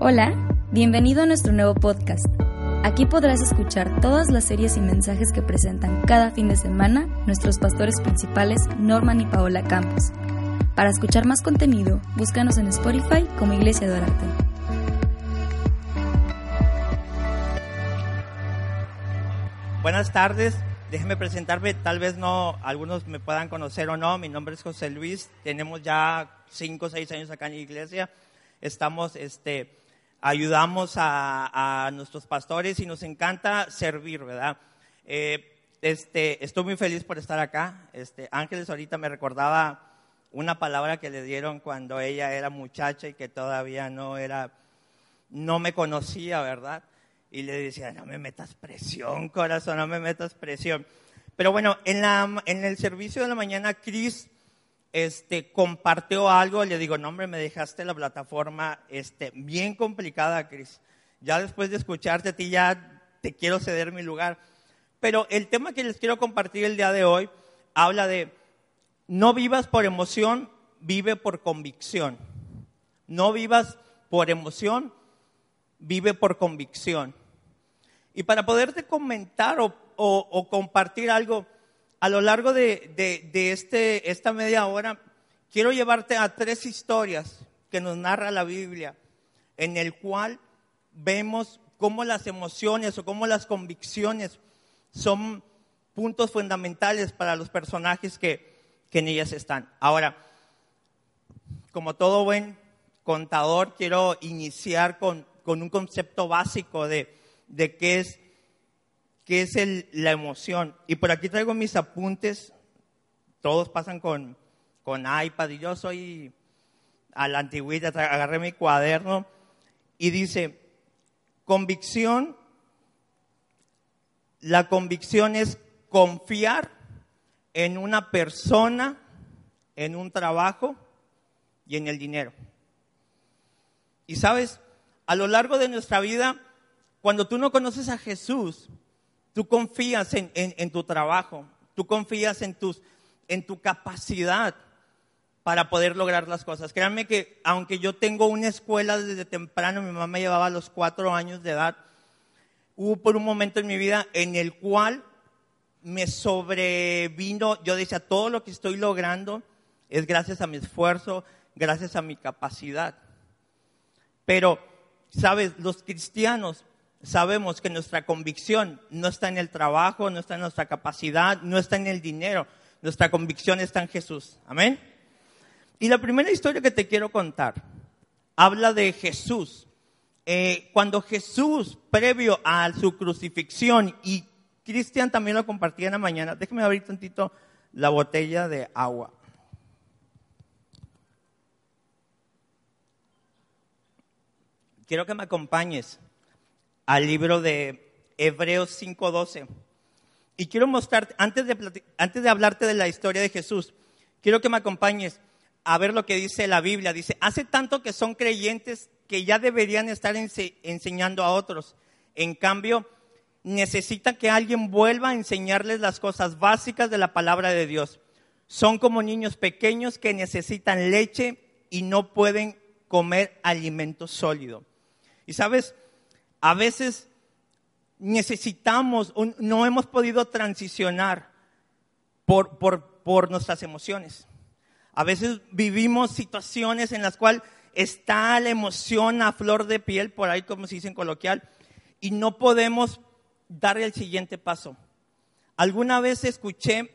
Hola, bienvenido a nuestro nuevo podcast. Aquí podrás escuchar todas las series y mensajes que presentan cada fin de semana nuestros pastores principales Norman y Paola Campos. Para escuchar más contenido, búscanos en Spotify como Iglesia de Arte. Buenas tardes, déjenme presentarme, tal vez no, algunos me puedan conocer o no, mi nombre es José Luis, tenemos ya cinco o seis años acá en la iglesia, estamos, este, ayudamos a, nuestros pastores y nos encanta servir, ¿verdad? Eh, este, estoy muy feliz por estar acá. Este, Ángeles ahorita me recordaba una palabra que le dieron cuando ella era muchacha y que todavía no era, no me conocía, ¿verdad? Y le decía, no me metas presión, corazón, no me metas presión. Pero bueno, en, la, en el servicio de la mañana, Cris este, compartió algo, le digo, no hombre, me dejaste la plataforma este, bien complicada, Cris. Ya después de escucharte a ti ya te quiero ceder mi lugar. Pero el tema que les quiero compartir el día de hoy habla de, no vivas por emoción, vive por convicción. No vivas por emoción, vive por convicción. Y para poderte comentar o compartir algo, a lo largo de, este, esta media hora, quiero llevarte a tres historias que nos narra la Biblia, en el cual vemos cómo las emociones o cómo las convicciones son puntos fundamentales para los personajes que, en ellas están. Ahora, como todo buen contador, quiero iniciar con, un concepto básico de, de qué es que es la emoción. Y por aquí traigo mis apuntes, todos pasan con, con iPad y yo soy a la antigüita, agarré mi cuaderno y dice, convicción, la convicción es confiar en una persona, en un trabajo y en el dinero. Y sabes, a lo largo de nuestra vida, cuando tú no conoces a Jesús, Tú confías en, tu trabajo, tú confías en, tus, en tu capacidad para poder lograr las cosas. Créanme que aunque yo tengo una escuela desde temprano, mi mamá llevaba a los cuatro años de edad, hubo por un momento en mi vida en el cual me sobrevino, yo decía, todo lo que estoy logrando es gracias a mi esfuerzo, gracias a mi capacidad. Pero, sabes, los cristianos sabemos que nuestra convicción no está en el trabajo, no está en nuestra capacidad, no está en el dinero. Nuestra convicción está en Jesús. Amén. Y la primera historia que te quiero contar habla de Jesús. Eh, cuando Jesús, previo a su crucifixión, y Cristian también lo compartía en la mañana, déjeme abrir tantito la botella de agua. Quiero que me acompañes al libro de Hebreos 5:12. Y quiero mostrarte, antes de, antes de hablarte de la historia de Jesús, quiero que me acompañes a ver lo que dice la Biblia. Dice, hace tanto que son creyentes que ya deberían estar enseñando a otros. En cambio, necesitan que alguien vuelva a enseñarles las cosas básicas de la palabra de Dios. Son como niños pequeños que necesitan leche y no pueden comer alimento sólido. Y sabes, a veces necesitamos, no hemos podido transicionar por, por, nuestras emociones. A veces vivimos situaciones en las cuales está la emoción a flor de piel, por ahí como se dice en coloquial, y no podemos dar el siguiente paso. Alguna vez escuché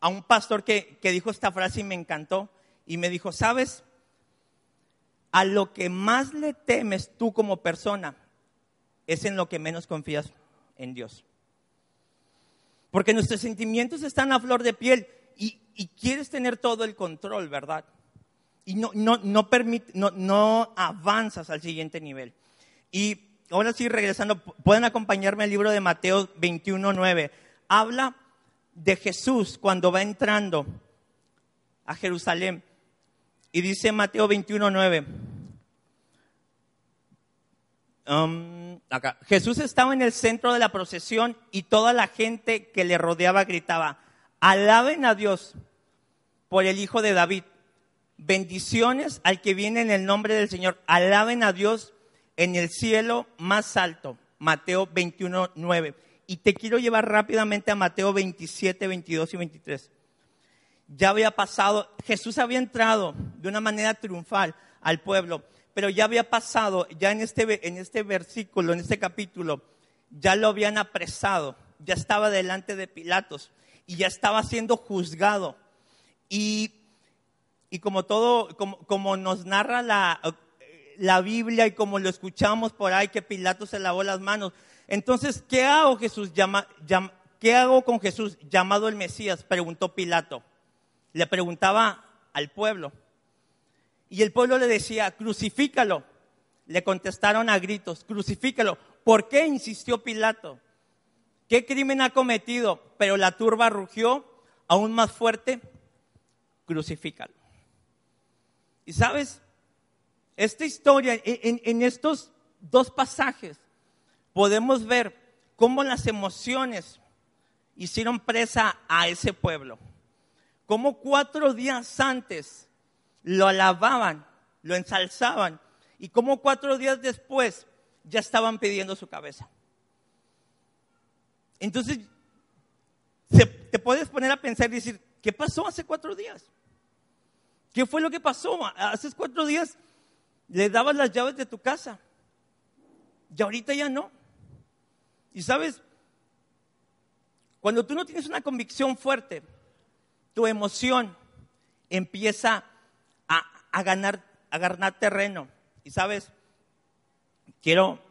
a un pastor que, que dijo esta frase y me encantó, y me dijo, ¿sabes? A lo que más le temes tú como persona es en lo que menos confías en Dios. Porque nuestros sentimientos están a flor de piel y, quieres tener todo el control, ¿verdad? y no, no, no, permite, no, no avanzas al siguiente nivel. Y ahora sí, regresando, pueden acompañarme al libro de Mateo 21, 9. Habla de Jesús cuando va entrando a Jerusalén. Y dice Mateo 21, 9. Um, Jesús estaba en el centro de la procesión y toda la gente que le rodeaba gritaba, alaben a Dios por el Hijo de David. Bendiciones al que viene en el nombre del Señor. Alaben a Dios en el cielo más alto. Mateo 21, 9. Y te quiero llevar rápidamente a Mateo 27, 22 y 23. Ya había pasado, Jesús había entrado de una manera triunfal al pueblo pero ya había pasado, ya en este, en este versículo, en este capítulo, ya lo habían apresado, ya estaba delante de Pilatos y ya estaba siendo juzgado. Y, y como todo, como, como nos narra la, la Biblia y como lo escuchamos por ahí, que Pilatos se lavó las manos. Entonces, ¿qué hago Jesús? Llama, ¿Qué hago con Jesús llamado el Mesías? Preguntó Pilato. Le preguntaba al pueblo. Y el pueblo le decía, crucifícalo. Le contestaron a gritos, crucifícalo. ¿Por qué insistió Pilato? ¿Qué crimen ha cometido? Pero la turba rugió aún más fuerte, crucifícalo. Y sabes, esta historia, en, en estos dos pasajes, podemos ver cómo las emociones hicieron presa a ese pueblo. Cómo cuatro días antes lo alababan, lo ensalzaban, y como cuatro días después ya estaban pidiendo su cabeza. Entonces, te puedes poner a pensar y decir, ¿qué pasó hace cuatro días? ¿Qué fue lo que pasó? Hace cuatro días le dabas las llaves de tu casa y ahorita ya no. Y sabes, cuando tú no tienes una convicción fuerte, tu emoción empieza a ganar, a ganar terreno. Y sabes, quiero,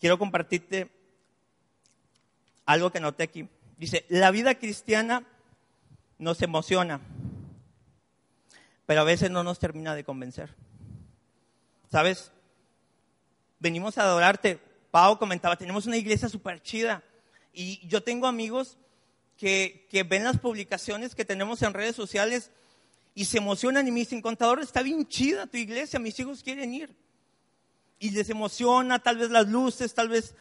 quiero compartirte algo que noté aquí. Dice, la vida cristiana nos emociona, pero a veces no nos termina de convencer. ¿Sabes? Venimos a adorarte. Pau comentaba, tenemos una iglesia súper chida. Y yo tengo amigos que, que ven las publicaciones que tenemos en redes sociales y se emocionan y me dicen, contador, está bien chida tu iglesia, mis hijos quieren ir. Y les emociona tal vez las luces, tal vez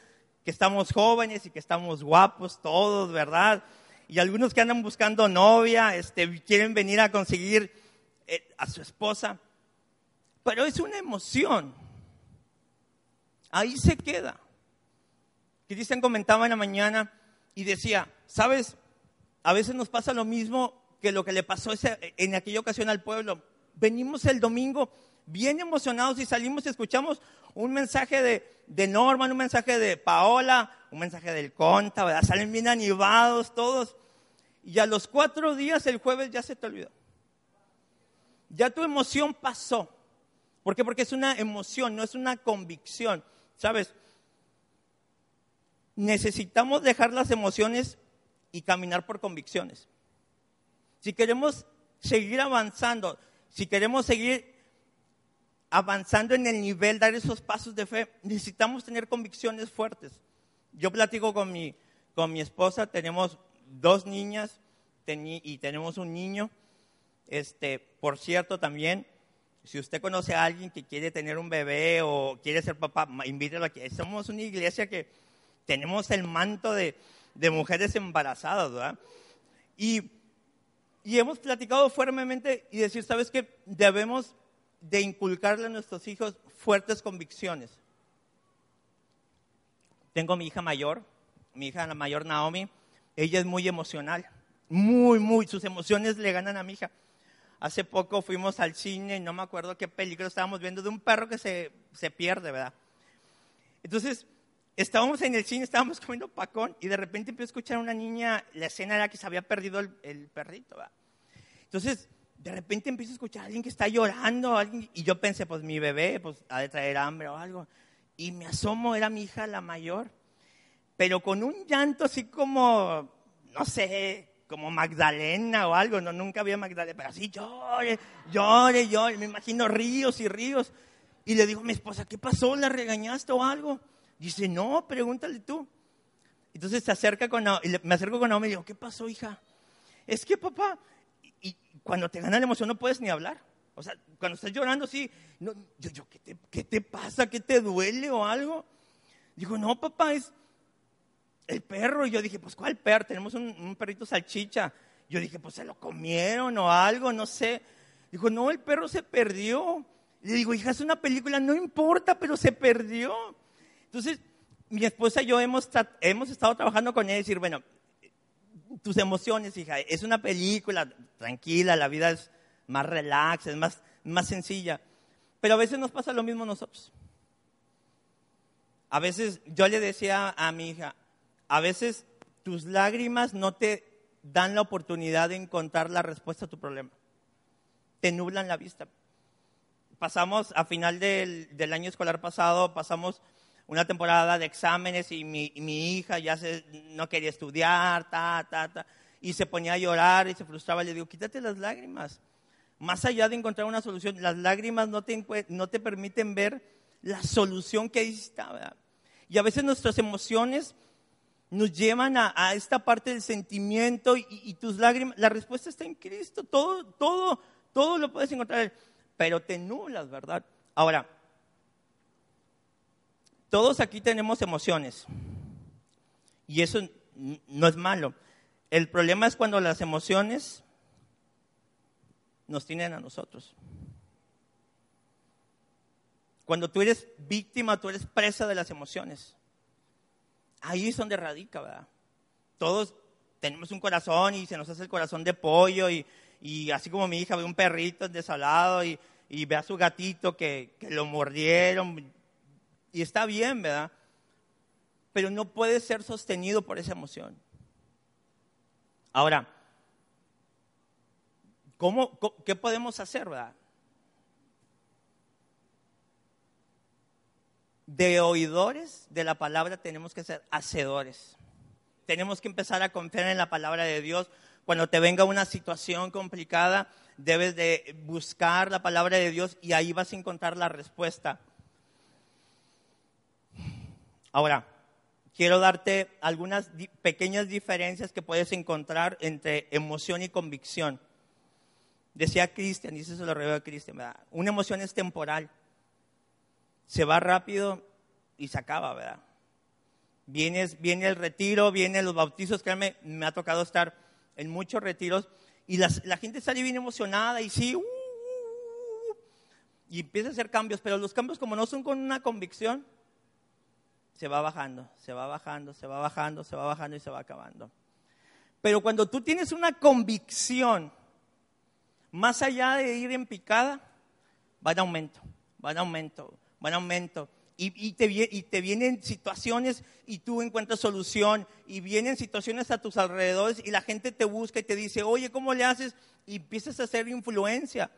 que estamos jóvenes y que estamos guapos todos, ¿verdad? Y algunos que andan buscando novia, este, quieren venir a conseguir eh, a su esposa. Pero es una emoción. Ahí se queda. Cristian comentaba en la mañana y decía, ¿sabes? A veces nos pasa lo mismo que lo que le pasó en aquella ocasión al pueblo. Venimos el domingo bien emocionados y salimos y escuchamos un mensaje de, de Norman, un mensaje de Paola, un mensaje del Conta, ¿verdad? Salen bien animados todos. Y a los cuatro días, el jueves, ya se te olvidó. Ya tu emoción pasó. ¿Por qué? Porque es una emoción, no es una convicción. ¿Sabes? Necesitamos dejar las emociones y caminar por convicciones si queremos seguir avanzando, si queremos seguir avanzando en el nivel, dar esos pasos de fe, necesitamos tener convicciones fuertes. Yo platico con mi, con mi esposa, tenemos dos niñas y tenemos un niño. Este, por cierto, también, si usted conoce a alguien que quiere tener un bebé o quiere ser papá, invítelo aquí. Somos una iglesia que tenemos el manto de, de mujeres embarazadas, ¿verdad? Y y hemos platicado fuertemente y decir, ¿sabes qué? Debemos de inculcarle a nuestros hijos fuertes convicciones. Tengo mi hija mayor, mi hija la mayor Naomi, ella es muy emocional, muy, muy, sus emociones le ganan a mi hija. Hace poco fuimos al cine, no me acuerdo qué película estábamos viendo, de un perro que se, se pierde, ¿verdad? Entonces, estábamos en el cine, estábamos comiendo pacón y de repente empecé a escuchar a una niña, la escena era que se había perdido el, perrito. Entonces, de repente empiezo a escuchar a alguien que está llorando alguien, y yo pensé, pues mi bebé pues, ha de traer hambre o algo. Y me asomo, era mi hija la mayor, pero con un llanto así como, no sé, como Magdalena o algo, no, nunca había Magdalena, pero así llore, llore, llore, me imagino ríos y ríos. Y le digo a mi esposa, ¿qué pasó? ¿La regañaste o algo? Dice, no, pregúntale tú. Entonces se acerca con y me acerco con Naomi y digo, ¿qué pasó, hija? Es que papá, y, cuando te gana la emoción no puedes ni hablar. O sea, cuando estás llorando, sí, no, yo, yo ¿qué, te, ¿qué te pasa? ¿Qué te duele o algo? Dijo, no, papá, es el perro. Y yo dije, pues, ¿cuál perro? Tenemos un, un perrito salchicha. Yo dije, pues, se lo comieron o algo, no sé. Dijo, no, el perro se perdió. Le digo, hija, es una película, no importa, pero se perdió. Entonces, mi esposa y yo hemos, hemos estado trabajando con ella y decir, bueno, tus emociones, hija, es una película tranquila, la vida es más relax, es más, más sencilla. Pero a veces nos pasa lo mismo a nosotros. A veces yo le decía a mi hija, a veces tus lágrimas no te dan la oportunidad de encontrar la respuesta a tu problema. Te nublan la vista. Pasamos, a final del, del año escolar pasado, pasamos una temporada de exámenes y mi, hija ya se, no quería estudiar, ta, ta, ta, y se ponía a llorar y se frustraba. Le digo, quítate las lágrimas. Más allá de encontrar una solución, las lágrimas no te, no te permiten ver la solución que está. Y a veces nuestras emociones nos llevan a, esta parte del sentimiento y, y, tus lágrimas, la respuesta está en Cristo, todo, todo, todo lo puedes encontrar, pero te nulas, ¿verdad? Ahora, todos aquí tenemos emociones y eso no es malo. El problema es cuando las emociones nos tienen a nosotros. Cuando tú eres víctima, tú eres presa de las emociones. Ahí es donde radica, ¿verdad? Todos tenemos un corazón y se nos hace el corazón de pollo y, así como mi hija ve un perrito desalado y, y ve a su gatito que, que lo mordieron, y está bien, ¿verdad? Pero no puede ser sostenido por esa emoción. Ahora, ¿cómo, ¿qué podemos hacer, verdad? De oidores de la palabra tenemos que ser hacedores. Tenemos que empezar a confiar en la palabra de Dios. Cuando te venga una situación complicada, debes de buscar la palabra de Dios y ahí vas a encontrar la respuesta. Ahora, quiero darte algunas pequeñas diferencias que puedes encontrar entre emoción y convicción. Decía Cristian, dice eso lo revela Cristian, una emoción es temporal, se va rápido y se acaba, ¿verdad? Viene el retiro, vienen los bautizos, créanme, me ha tocado estar en muchos retiros y la gente sale bien emocionada y sí, uh, uh, uh, y empieza a hacer cambios, pero los cambios como no son con una convicción, se va bajando, se va bajando, se va bajando, se va bajando y se va acabando. Pero cuando tú tienes una convicción, más allá de ir en picada, va en aumento, va en aumento, va en aumento. Y, te, y, te, vienen situaciones y tú encuentras solución y vienen situaciones a tus alrededores y la gente te busca y te dice, oye, ¿cómo le haces? Y empiezas a hacer influencia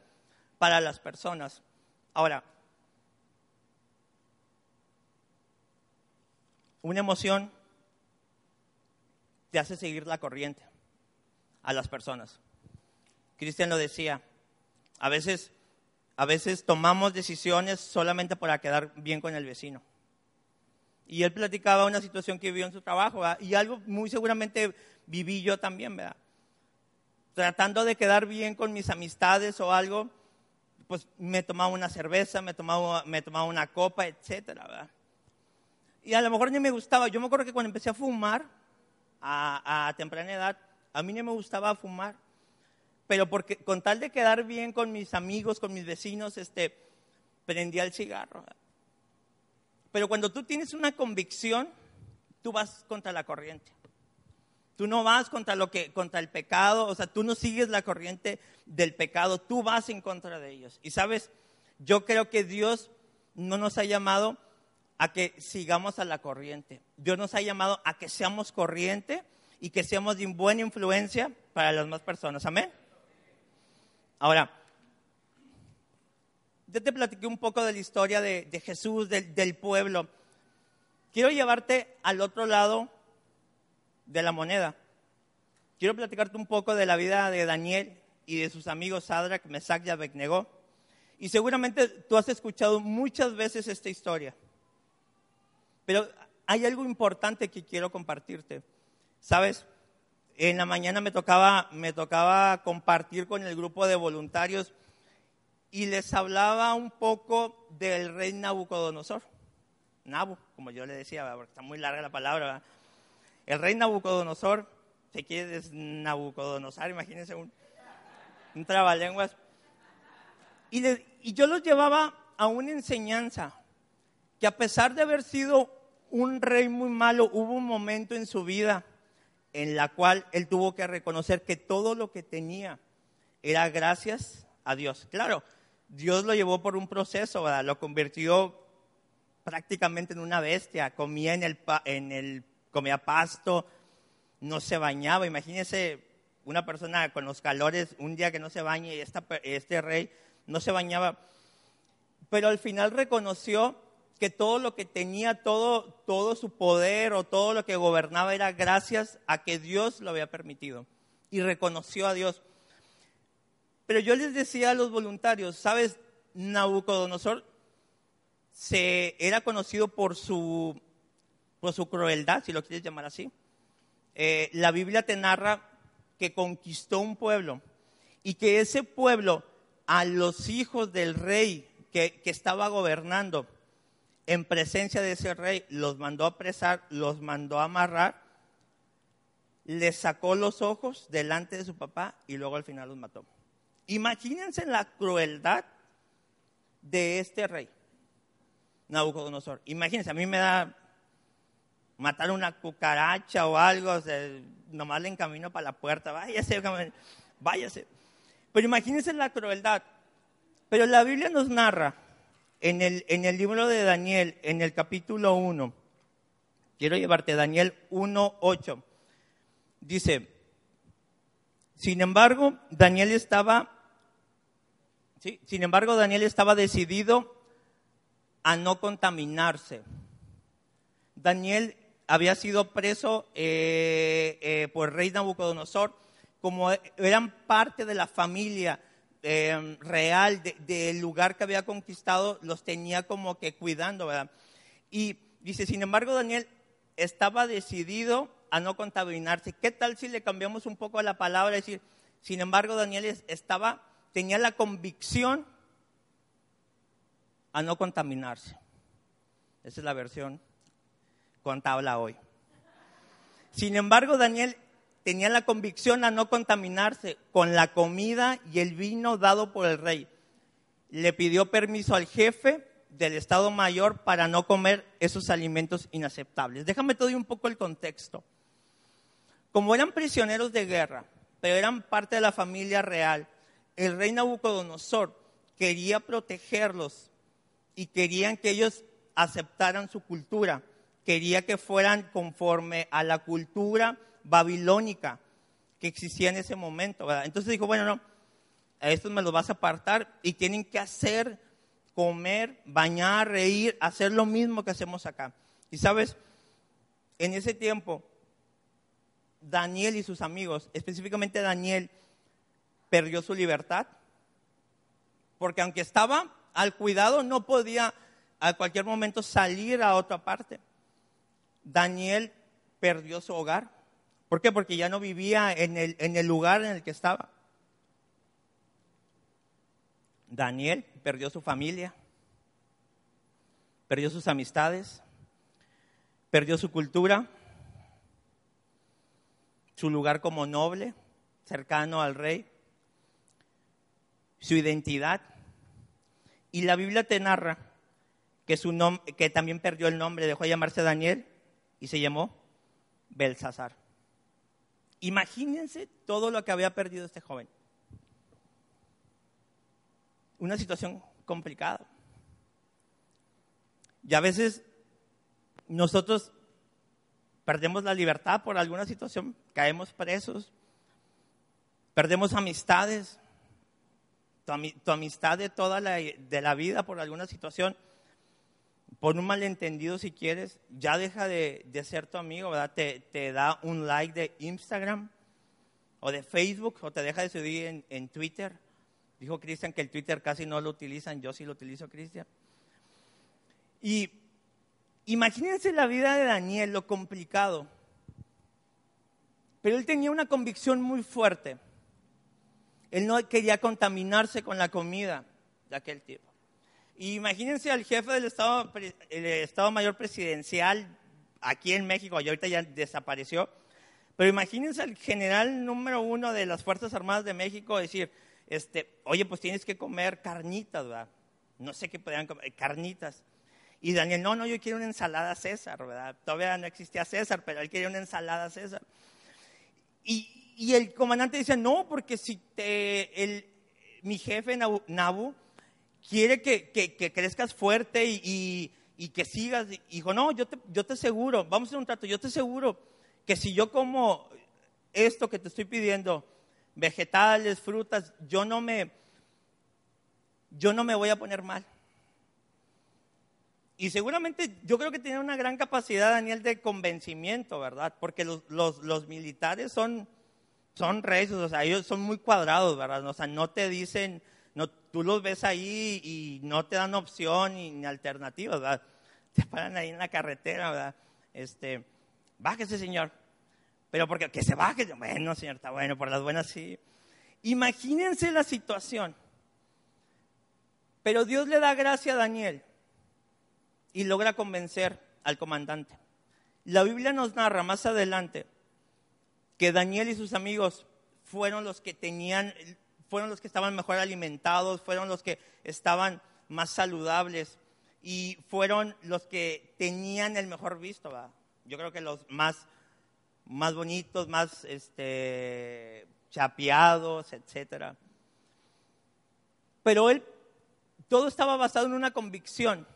para las personas. Ahora, Una emoción te hace seguir la corriente a las personas. Cristian lo decía, a veces, a veces tomamos decisiones solamente para quedar bien con el vecino. Y él platicaba una situación que vivió en su trabajo, y algo muy seguramente viví yo también, ¿verdad? Tratando de quedar bien con mis amistades o algo, pues me tomaba una cerveza, me tomaba, me tomaba una copa, etcétera, ¿verdad? Y a lo mejor ni me gustaba. Yo me acuerdo que cuando empecé a fumar a, temprana edad, a mí no me gustaba fumar. Pero porque con tal de quedar bien con mis amigos, con mis vecinos, este, prendía el cigarro. Pero cuando tú tienes una convicción, tú vas contra la corriente. Tú no vas contra lo que contra el pecado, o sea, tú no sigues la corriente del pecado, tú vas en contra de ellos. Y sabes, yo creo que Dios no nos ha llamado a que sigamos a la corriente. Dios nos ha llamado a que seamos corriente y que seamos de buena influencia para las demás personas. Amén. Ahora, yo te platiqué un poco de la historia de, Jesús, del pueblo. Quiero llevarte al otro lado de la moneda. quiero platicarte un poco de la vida de Daniel y de sus amigos Sadrach, Mesach y Abednego. Y seguramente tú has escuchado muchas veces esta historia. Pero hay algo importante que quiero compartirte. ¿Sabes? En la mañana me tocaba, me tocaba compartir con el grupo de voluntarios y les hablaba un poco del rey Nabucodonosor. Nabu, como yo le decía, porque está muy larga la palabra. El rey Nabucodonosor, se quiere Nabucodonosor, imagínense un, un trabalenguas. Y, y yo los llevaba a una enseñanza que a pesar de haber sido un rey muy malo, hubo un momento en su vida en la cual él tuvo que reconocer que todo lo que tenía era gracias a Dios. Claro, Dios lo llevó por un proceso, lo convirtió prácticamente en una bestia, comía en el, comía pasto, no se bañaba. Imagínese una persona con los calores, un día que no se bañe, y este rey no se bañaba. Pero al final reconoció que todo lo que tenía, todo, todo su poder o todo lo que gobernaba era gracias a que Dios lo había permitido. Y reconoció a Dios. Pero yo les decía a los voluntarios, ¿sabes? Nabucodonosor se, era conocido por su, por su crueldad, si lo quieres llamar así. Eh, la Biblia te narra que conquistó un pueblo y que ese pueblo a los hijos del rey que, que estaba gobernando, en presencia de ese rey, los mandó a apresar, los mandó a amarrar, les sacó los ojos delante de su papá y luego al final los mató. Imagínense la crueldad de este rey, Nabucodonosor. Imagínense, a mí me da matar una cucaracha o algo, nomás le encamino para la puerta, váyase, váyase. Pero imagínense la crueldad. Pero la Biblia nos narra en el, en el libro de Daniel, en el capítulo 1, quiero llevarte Daniel 1, 8, dice, sin embargo, Daniel estaba, ¿sí? sin embargo, Daniel estaba decidido a no contaminarse. Daniel había sido preso eh, eh, por el rey Nabucodonosor, como eran parte de la familia Em, real del lugar que había conquistado, los tenía como que cuidando, ¿verdad? Y dice, sin embargo, Daniel estaba decidido a no contaminarse. ¿Qué tal si le cambiamos un poco la palabra? Es decir, sin embargo, Daniel estaba, tenía la convicción a no contaminarse. Esa es la versión habla hoy. Sin embargo, Daniel tenía la convicción a no contaminarse con la comida y el vino dado por el rey. Le pidió permiso al jefe del Estado Mayor para no comer esos alimentos inaceptables. Déjame te doy un poco el contexto. Como eran prisioneros de guerra, pero eran parte de la familia real, el rey Nabucodonosor quería protegerlos y querían que ellos aceptaran su cultura, quería que fueran conforme a la cultura babilónica que existía en ese momento. Entonces dijo, bueno, no, a estos me los vas a apartar y tienen que hacer, comer, bañar, reír, hacer lo mismo que hacemos acá. Y sabes, en ese tiempo, Daniel y sus amigos, específicamente Daniel, perdió su libertad, porque aunque estaba al cuidado, no podía a cualquier momento salir a otra parte. Daniel perdió su hogar, ¿Por qué? Porque ya no vivía en el, lugar en el que estaba. Daniel perdió su familia, perdió sus amistades, perdió su cultura, su lugar como noble, cercano al rey, su identidad. Y la Biblia te narra que, su que también perdió el nombre, dejó de llamarse Daniel y se llamó Belsasar. Imagínense todo lo que había perdido este joven. Una situación complicada. Y a veces nosotros perdemos la libertad por alguna situación, caemos presos, perdemos amistades, tu, amistad de toda la, de la vida por alguna situación por un malentendido si quieres, ya deja de, ser tu amigo, ¿verdad? Te, da un like de Instagram, o de Facebook, o te deja de seguir en, en Twitter. Dijo Cristian que el Twitter casi no lo utilizan, yo sí lo utilizo, Cristian. Y imagínense la vida de Daniel, lo complicado. Pero él tenía una convicción muy fuerte. Él no quería contaminarse con la comida de aquel tipo. Y imagínense al jefe del Estado, el Estado Mayor Presidencial aquí en México, y ahorita ya desapareció, pero imagínense al general número uno de las Fuerzas Armadas de México decir, este, oye, pues tienes que comer carnitas, ¿verdad? No sé qué podrían comer, carnitas. Y Daniel, no, no, yo quiero una ensalada César, ¿verdad? Todavía no existía César, pero él quería una ensalada César. Y, el comandante dice, no, porque si el, mi jefe Nabu, quiere que, crezcas fuerte y, que sigas. Y no, yo te, yo te aseguro, vamos a hacer un trato, yo te aseguro que si yo como esto que te estoy pidiendo, vegetales, frutas, yo no me, yo no me voy a poner mal. Y seguramente yo creo que tiene una gran capacidad, Daniel, de convencimiento, ¿verdad? Porque los, los, militares son, son reyes, o sea, ellos son muy cuadrados, ¿verdad? O sea, no te dicen, tú los ves ahí y no te dan opción ni, alternativa, ¿verdad? Te paran ahí en la carretera, ¿verdad? Este, bájese, señor. Pero porque que se baje, bueno, señor, está bueno, por las buenas sí. Imagínense la situación. Pero Dios le da gracia a Daniel y logra convencer al comandante. La Biblia nos narra más adelante que Daniel y sus amigos fueron los que tenían, fueron los que estaban mejor alimentados, fueron los que estaban más saludables y fueron los que tenían el mejor visto. Yo creo que los más, más bonitos, más este, chapeados, etc. Pero él, todo estaba basado en una convicción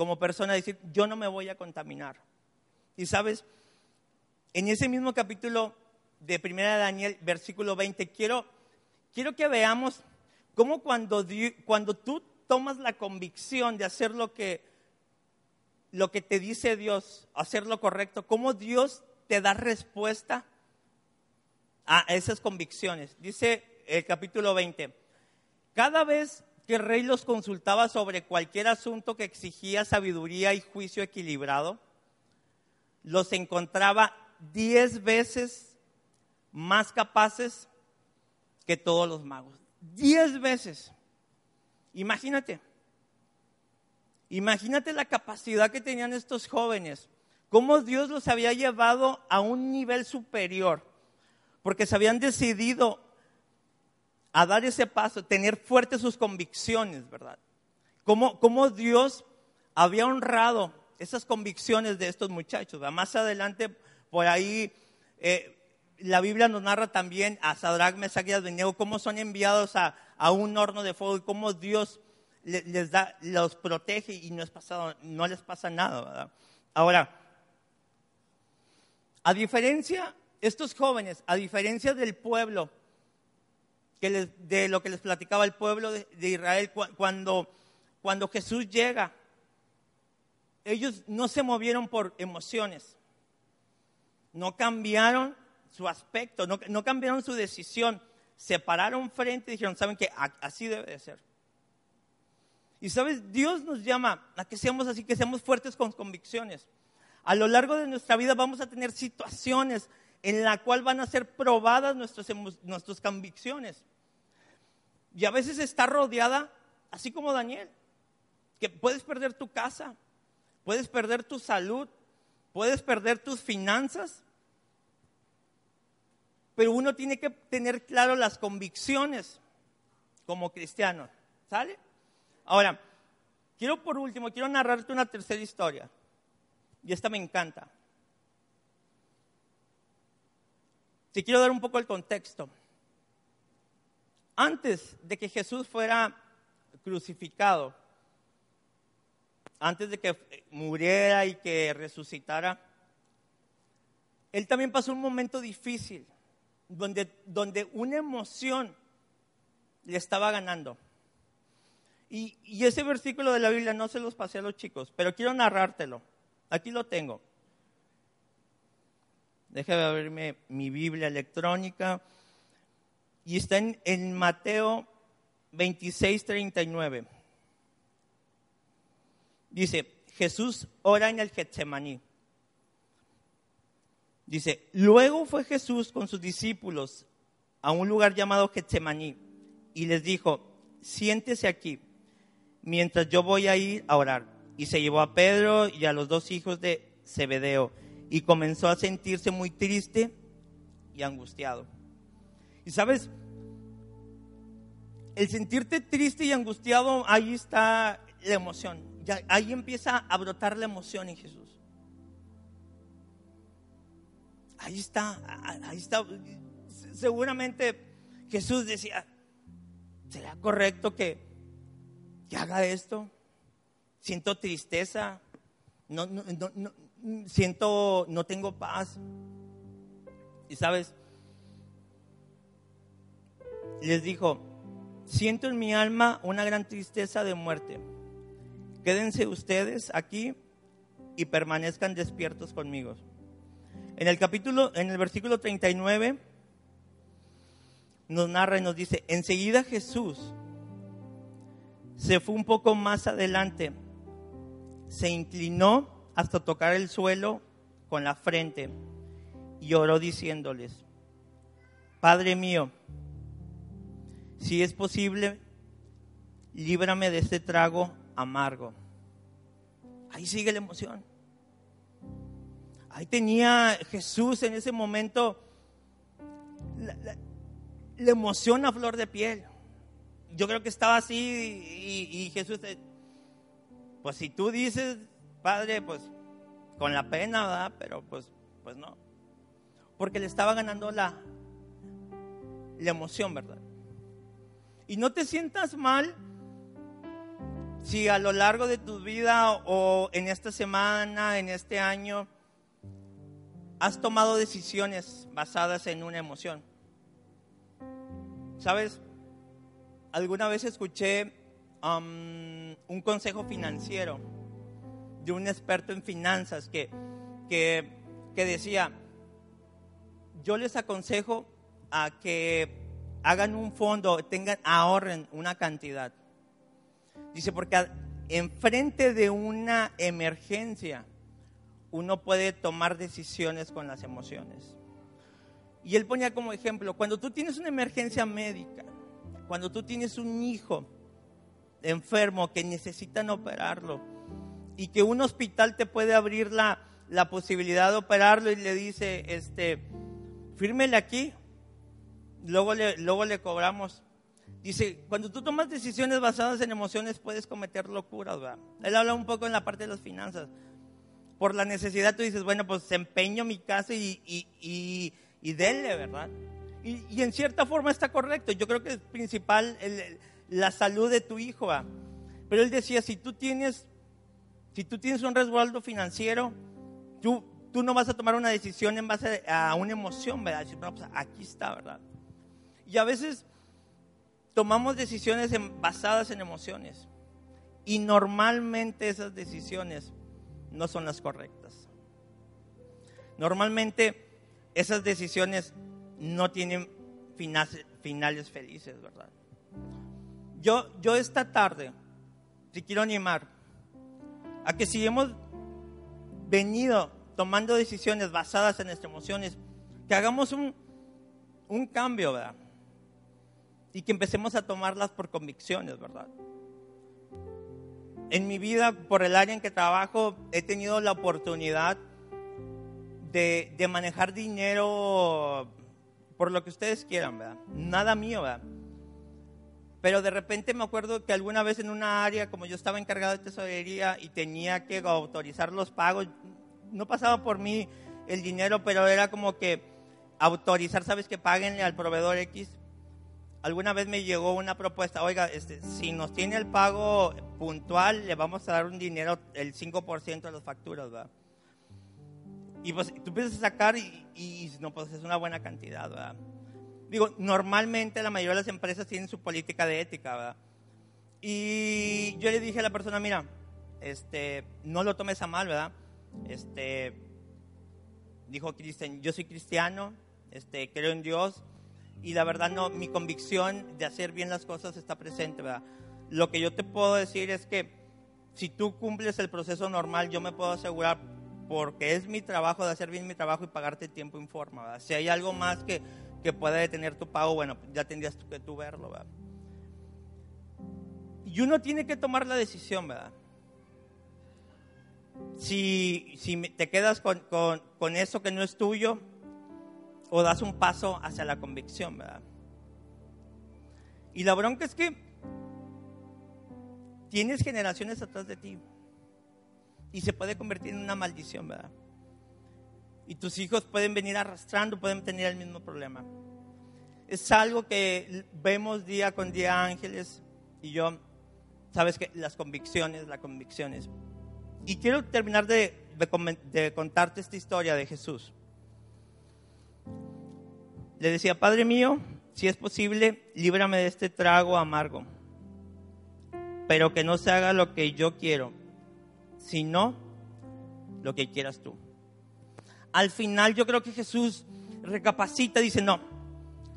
como persona decir, yo no me voy a contaminar. Y sabes, en ese mismo capítulo de Primera de Daniel, versículo 20, quiero, quiero que veamos cómo cuando, cuando tú tomas la convicción de hacer lo que, lo que te dice Dios, hacer lo correcto, cómo Dios te da respuesta a esas convicciones. Dice el capítulo 20, cada vez que el rey los consultaba sobre cualquier asunto que exigía sabiduría y juicio equilibrado, los encontraba diez veces más capaces que todos los magos. Diez veces. Imagínate. Imagínate la capacidad que tenían estos jóvenes, cómo Dios los había llevado a un nivel superior, porque se habían decidido a dar ese paso, tener fuertes sus convicciones, ¿verdad? Cómo, Dios había honrado esas convicciones de estos muchachos. Más adelante, por ahí, eh, la Biblia nos narra también a Sadrach, Mesach y Abednego cómo son enviados a, un horno de fuego y cómo Dios les, da, los protege y no, es pasado, no les pasa nada. Ahora, a diferencia, estos jóvenes, a diferencia del pueblo, de lo que les platicaba el pueblo de, Israel cuando, cuando Jesús llega. Ellos no se movieron por emociones, no cambiaron su aspecto, no, cambiaron su decisión, se pararon frente y dijeron, ¿saben que Así debe de ser. Y sabes, Dios nos llama a que seamos así, que seamos fuertes con convicciones. A lo largo de nuestra vida vamos a tener situaciones en la cual van a ser probadas nuestras, nuestras convicciones. Y a veces está rodeada, así como Daniel, que puedes perder tu casa, puedes perder tu salud, puedes perder tus finanzas, pero uno tiene que tener claro las convicciones como cristiano. ¿Sale? Ahora, quiero por último, quiero narrarte una tercera historia. Y esta me encanta. Si quiero dar un poco el contexto antes de que Jesús fuera crucificado, antes de que muriera y que resucitara, él también pasó un momento difícil, donde, donde una emoción le estaba ganando. Y, y, ese versículo de la Biblia no se los pasé a los chicos, pero quiero narrártelo. Aquí lo tengo. Déjame abrirme mi Biblia electrónica. Y está en, en Mateo 26, 39. Dice, Jesús ora en el Getsemaní. Dice, luego fue Jesús con sus discípulos a un lugar llamado Getsemaní y les dijo, siéntese aquí mientras yo voy a ir a orar. Y se llevó a Pedro y a los dos hijos de Zebedeo y comenzó a sentirse muy triste y angustiado. Y sabes, el sentirte triste y angustiado, ahí está la emoción. Ahí empieza a brotar la emoción en Jesús. Ahí está, ahí está. Seguramente Jesús decía, ¿será correcto que, que haga esto? Siento tristeza, no, no, no, siento, no tengo paz. Y sabes, les dijo, siento en mi alma una gran tristeza de muerte. Quédense ustedes aquí y permanezcan despiertos conmigo. En el capítulo, en el versículo 39, nos narra y nos dice, enseguida Jesús se fue un poco más adelante, se inclinó hasta tocar el suelo con la frente y oró diciéndoles, Padre mío, si es posible, líbrame de este trago amargo. Ahí sigue la emoción. Ahí tenía Jesús en ese momento la, emoción a flor de piel. Yo creo que estaba así y, y Jesús, pues si tú dices, Padre, pues con la pena, ¿verdad? Pero pues, pues no. Porque le estaba ganando la, la emoción, ¿verdad? Y no te sientas mal si a lo largo de tu vida o en esta semana, en este año, has tomado decisiones basadas en una emoción. ¿Sabes? Alguna vez escuché um, un consejo financiero de un experto en finanzas que, que, que decía, yo les aconsejo a que hagan un fondo, tengan, ahorren una cantidad. Dice, porque enfrente de una emergencia, uno puede tomar decisiones con las emociones. Y él ponía como ejemplo, cuando tú tienes una emergencia médica, cuando tú tienes un hijo enfermo que necesitan operarlo y que un hospital te puede abrir la, la posibilidad de operarlo y le dice, este, fírmele aquí, luego le, luego le cobramos. Dice, cuando tú tomas decisiones basadas en emociones puedes cometer locuras. Él habla un poco en la parte de las finanzas. Por la necesidad tú dices, bueno, pues empeño mi casa y, y, y, y denle, ¿verdad? Y, y, en cierta forma está correcto. Yo creo que es principal la salud de tu hijo, ¿verdad? Pero él decía, si tú tienes, si tú tienes un resguardo financiero, tú, tú no vas a tomar una decisión en base a una emoción, ¿verdad? Decir, bueno, pues aquí está, ¿verdad? Y a veces tomamos decisiones basadas en emociones. Y normalmente esas decisiones no son las correctas. Normalmente esas decisiones no tienen finales, felices, ¿verdad? Yo, yo esta tarde, si quiero animar a que si hemos venido tomando decisiones basadas en nuestras emociones, que hagamos un, un cambio, ¿verdad? y que empecemos a tomarlas por convicciones, ¿verdad? En mi vida, por el área en que trabajo, he tenido la oportunidad de, manejar dinero por lo que ustedes quieran, ¿verdad? Nada mío, ¿verdad? Pero de repente me acuerdo que alguna vez en una área, como yo estaba encargado de tesorería y tenía que autorizar los pagos, no pasaba por mí el dinero, pero era como que autorizar, ¿sabes? Que paguenle al proveedor X alguna vez me llegó una propuesta, oiga, este, si nos tiene el pago puntual, le vamos a dar un dinero, el 5% de las facturas, ¿verdad? Y pues tú empiezas a sacar y, no, pues es una buena cantidad, ¿verdad? Digo, normalmente la mayoría de las empresas tienen su política de ética, ¿verdad? Y yo le dije a la persona, mira, este, no lo tomes a mal, ¿verdad? Este, dijo Cristian, yo soy cristiano, este, creo en Dios y la verdad no, mi convicción de hacer bien las cosas está presente, ¿verdad? Lo que yo te puedo decir es que si tú cumples el proceso normal, yo me puedo asegurar, porque es mi trabajo de hacer bien mi trabajo y pagarte tiempo en forma, ¿verdad? Si hay algo más que, que pueda detener tu pago, bueno, ya tendrías que tú verlo, ¿verdad? Y uno tiene que tomar la decisión, ¿verdad? Si, si te quedas con, con, con eso que no es tuyo, o das un paso hacia la convicción, ¿verdad? Y la bronca es que tienes generaciones atrás de ti y se puede convertir en una maldición, ¿verdad? Y tus hijos pueden venir arrastrando, pueden tener el mismo problema. Es algo que vemos día con día, Ángeles y yo. Sabes que las convicciones, las convicciones. Y quiero terminar de, de, de contarte esta historia de Jesús le decía, Padre mío, si es posible, líbrame de este trago amargo, pero que no se haga lo que yo quiero, sino lo que quieras tú. Al final yo creo que Jesús recapacita y dice, no,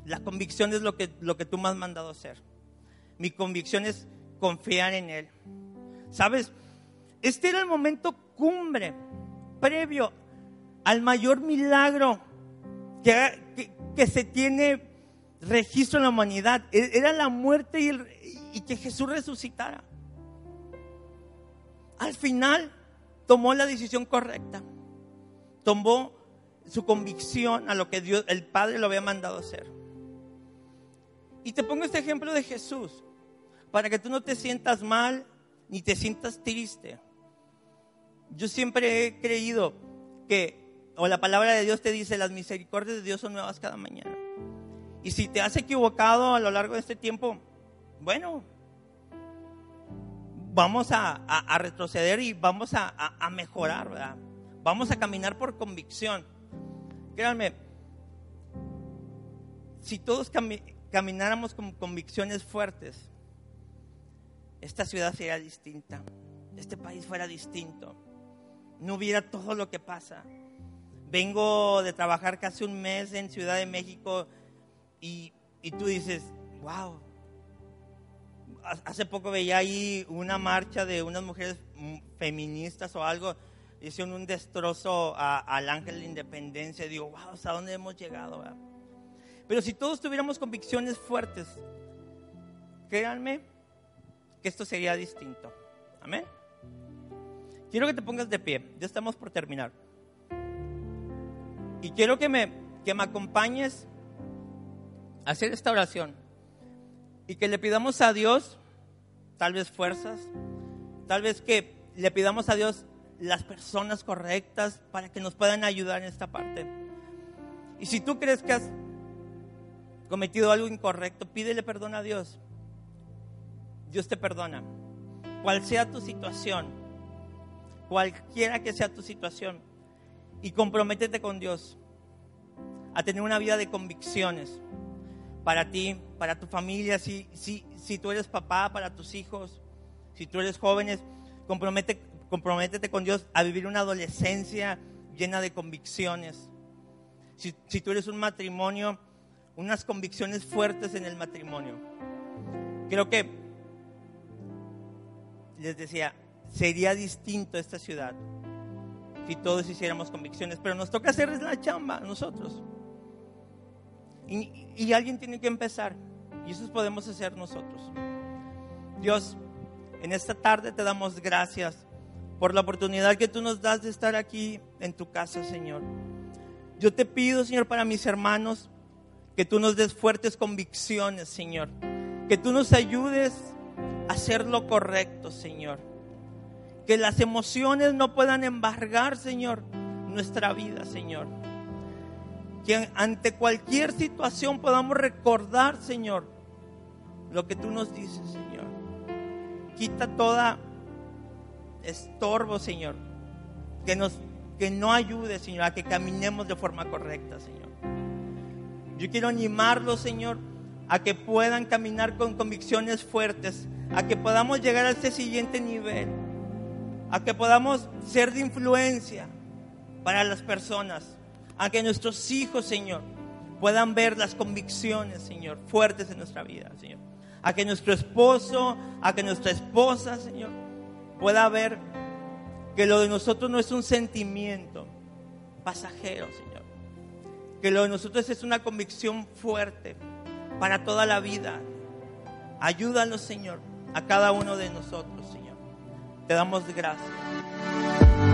la convicción es lo que, lo que tú me has mandado hacer. Mi convicción es confiar en Él. ¿Sabes? Este era el momento cumbre, previo al mayor milagro que, que, se tiene registro en la humanidad. E, era la muerte y, y que Jesús resucitara. Al final tomó la decisión correcta. Tomó su convicción a lo que Dios, el Padre lo había mandado hacer. Y te pongo este ejemplo de Jesús, para que tú no te sientas mal ni te sientas triste. Yo siempre he creído que o la palabra de Dios te dice, las misericordias de Dios son nuevas cada mañana. Y si te has equivocado a lo largo de este tiempo, bueno, vamos a, retroceder y vamos a, mejorar, ¿verdad? Vamos a caminar por convicción. Créanme, si todos camináramos con convicciones fuertes, esta ciudad sería distinta, este país fuera distinto, no hubiera todo lo que pasa. Vengo de trabajar casi un mes en Ciudad de México y, tú dices, wow. Hace poco veía ahí una marcha de unas mujeres feministas o algo, hicieron un destrozo al ángel de independencia. Digo, wow, ¿hasta dónde hemos llegado? Pero si todos tuviéramos convicciones fuertes, créanme que esto sería distinto. Amén. Quiero que te pongas de pie, ya estamos por terminar. Y quiero que me, que me acompañes a hacer esta oración y que le pidamos a Dios tal vez fuerzas, tal vez que le pidamos a Dios las personas correctas para que nos puedan ayudar en esta parte. Y si tú crees que has cometido algo incorrecto, pídele perdón a Dios. Dios te perdona. Cual sea tu situación, cualquiera que sea tu situación, y comprométete con Dios a tener una vida de convicciones para ti, para tu familia, si, si, si tú eres papá, para tus hijos, si tú eres jóvenes, compromete, comprométete con Dios a vivir una adolescencia llena de convicciones. Si, si tú eres un matrimonio, unas convicciones fuertes en el matrimonio. Creo que, les decía, sería distinto esta ciudad si todos hiciéramos convicciones, pero nos toca hacer la chamba nosotros. Y, y, alguien tiene que empezar, y eso podemos hacer nosotros. Dios, en esta tarde te damos gracias por la oportunidad que tú nos das de estar aquí en tu casa, Señor. Yo te pido, Señor, para mis hermanos, que tú nos des fuertes convicciones, Señor. Que tú nos ayudes a hacer lo correcto, Señor que las emociones no puedan embargar, Señor, nuestra vida, Señor. Que ante cualquier situación podamos recordar, Señor, lo que tú nos dices, Señor. Quita toda estorbo, Señor, que nos que no ayude, Señor, a que caminemos de forma correcta, Señor. Yo quiero animarlos, Señor, a que puedan caminar con convicciones fuertes, a que podamos llegar a ese siguiente nivel a que podamos ser de influencia para las personas, A que nuestros hijos, Señor, puedan ver las convicciones, Señor, fuertes en nuestra vida, Señor. A que nuestro esposo, a que nuestra esposa, Señor, pueda ver que lo de nosotros no es un sentimiento pasajero, Señor. Que lo de nosotros es una convicción fuerte para toda la vida. Ayúdanos, Señor, a cada uno de nosotros, Señor. Te damos gracias.